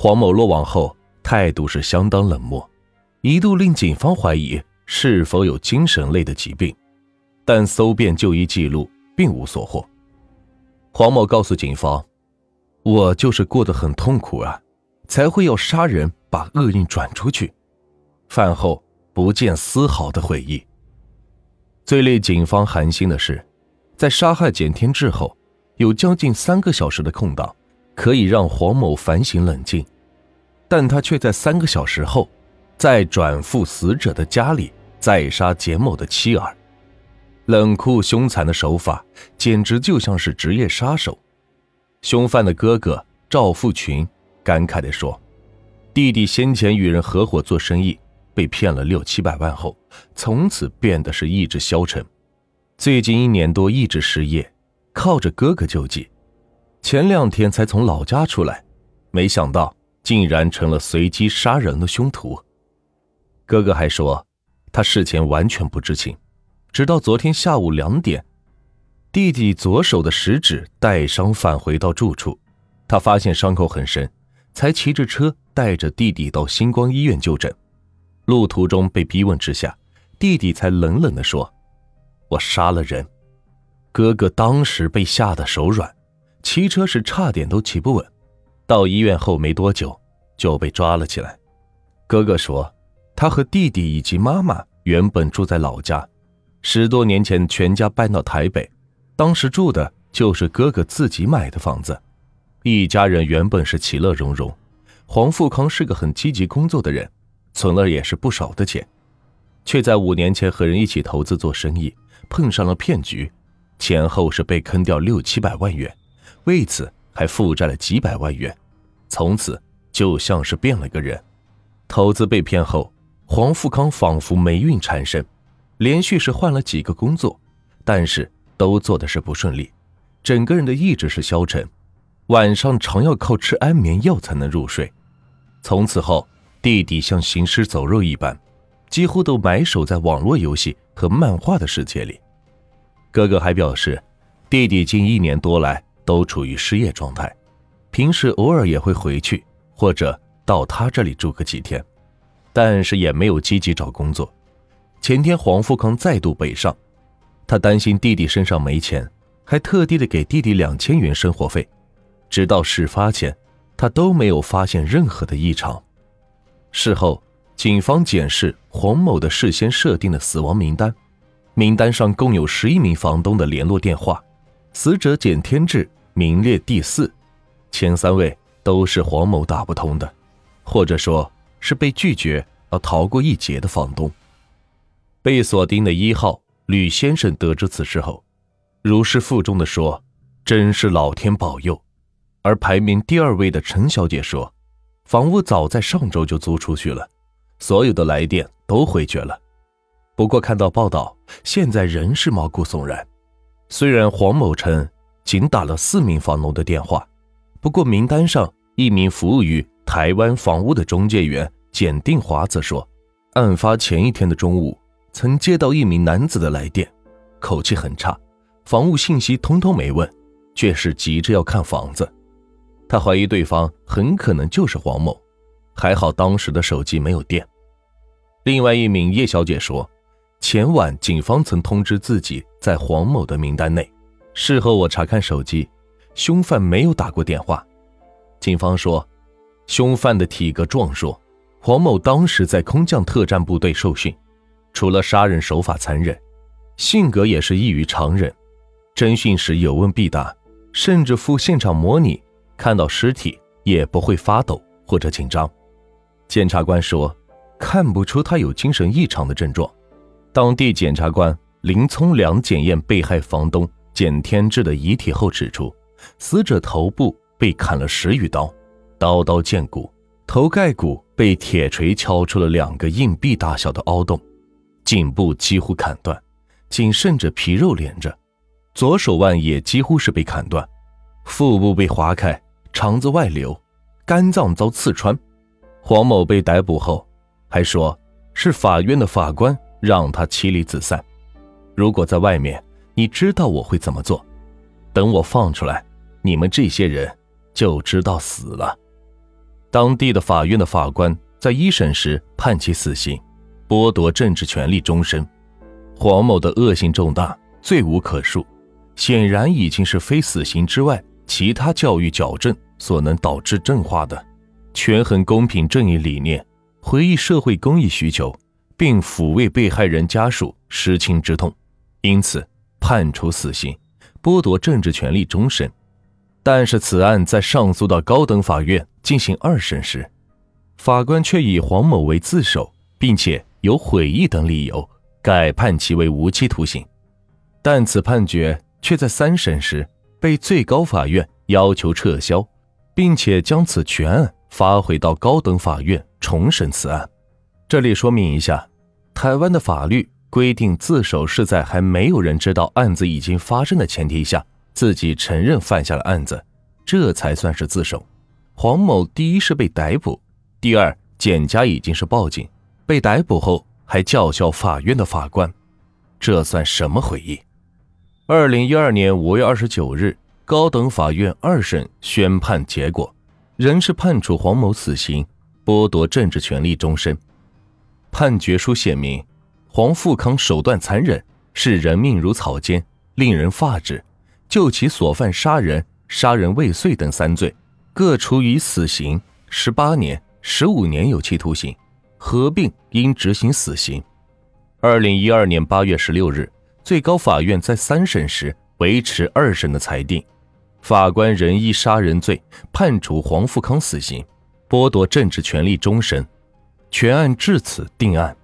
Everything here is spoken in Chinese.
黄某落网后态度是相当冷漠，一度令警方怀疑是否有精神类的疾病，但搜遍就医记录并无所获。黄某告诉警方：“我就是过得很痛苦啊，才会要杀人，把厄运转出去。”饭后不见丝毫的悔意。最令警方寒心的是，在杀害简天志后，有将近三个小时的空档，可以让黄某反省冷静，但他却在三个小时后，再转赴死者的家里再杀简某的妻儿，冷酷凶残的手法简直就像是职业杀手。凶犯的哥哥赵富群感慨地说：“弟弟先前与人合伙做生意。”被骗了六七百万后，从此变得是意志消沉。最近一年多一直失业，靠着哥哥救济。前两天才从老家出来，没想到竟然成了随机杀人的凶徒。哥哥还说，他事前完全不知情，直到昨天下午两点，弟弟左手的食指带伤返回到住处，他发现伤口很深，才骑着车带着弟弟到星光医院就诊。路途中被逼问之下，弟弟才冷冷地说：“我杀了人。”哥哥当时被吓得手软，骑车时差点都骑不稳。到医院后没多久就被抓了起来。哥哥说，他和弟弟以及妈妈原本住在老家，十多年前全家搬到台北，当时住的就是哥哥自己买的房子。一家人原本是其乐融融，黄富康是个很积极工作的人。存了也是不少的钱，却在五年前和人一起投资做生意，碰上了骗局，前后是被坑掉六七百万元，为此还负债了几百万元，从此就像是变了个人。投资被骗后，黄富康仿佛霉运缠身，连续是换了几个工作，但是都做的是不顺利，整个人的意志是消沉，晚上常要靠吃安眠药才能入睡。从此后。弟弟像行尸走肉一般，几乎都埋首在网络游戏和漫画的世界里。哥哥还表示，弟弟近一年多来都处于失业状态，平时偶尔也会回去或者到他这里住个几天，但是也没有积极找工作。前天黄富康再度北上，他担心弟弟身上没钱，还特地的给弟弟两千元生活费。直到事发前，他都没有发现任何的异常。事后，警方检视黄某的事先设定的死亡名单，名单上共有十一名房东的联络电话，死者简天志名列第四，前三位都是黄某打不通的，或者说是被拒绝而逃过一劫的房东。被锁定的一号吕先生得知此事后，如释负重地说：“真是老天保佑。”而排名第二位的陈小姐说。房屋早在上周就租出去了，所有的来电都回绝了。不过看到报道，现在仍是毛骨悚然。虽然黄某称仅打了四名房东的电话，不过名单上一名服务于台湾房屋的中介员简定华则说，案发前一天的中午曾接到一名男子的来电，口气很差，房屋信息通通没问，却是急着要看房子。他怀疑对方很可能就是黄某，还好当时的手机没有电。另外一名叶小姐说，前晚警方曾通知自己在黄某的名单内，事后我查看手机，凶犯没有打过电话。警方说，凶犯的体格壮硕，黄某当时在空降特战部队受训，除了杀人手法残忍，性格也是异于常人，侦讯时有问必答，甚至赴现场模拟。看到尸体也不会发抖或者紧张，检察官说看不出他有精神异常的症状。当地检察官林聪良检验被害房东简天志的遗体后指出，死者头部被砍了十余刀，刀刀见骨，头盖骨被铁锤敲出了两个硬币大小的凹洞，颈部几乎砍断，仅剩着皮肉连着，左手腕也几乎是被砍断，腹部被划开。肠子外流，肝脏遭刺穿。黄某被逮捕后，还说是法院的法官让他妻离子散。如果在外面，你知道我会怎么做？等我放出来，你们这些人就知道死了。当地的法院的法官在一审时判其死刑，剥夺政治权利终身。黄某的恶性重大，罪无可恕，显然已经是非死刑之外其他教育矫正所能导致正化的，权衡公平正义理念，回忆社会公益需求，并抚慰被害人家属失亲之痛，因此判处死刑，剥夺政治权利终身。但是此案在上诉到高等法院进行二审时，法官却以黄某为自首，并且有悔意等理由，改判其为无期徒刑。但此判决却在三审时被最高法院要求撤销，并且将此全案发回到高等法院重审此案。这里说明一下，台湾的法律规定，自首是在还没有人知道案子已经发生的前提下。自己承认犯下了案子，这才算是自首。黄某第一是被逮捕，第二简家已经是报警，被逮捕后还叫嚣法院的法官，这算什么回忆？二零一二年五月二十九日，高等法院二审宣判结果，仍是判处黄某死刑，剥夺政治权利终身。判决书写明，黄富康手段残忍，视人命如草芥，令人发指。就其所犯杀人、杀人未遂等三罪，各处以死刑、十八年、十五年有期徒刑，合并应执行死刑。二零一二年八月十六日，最高法院在三审时维持二审的裁定，法官仍依杀人罪判处黄富康死刑，剥夺政治权利终身。全案至此定案。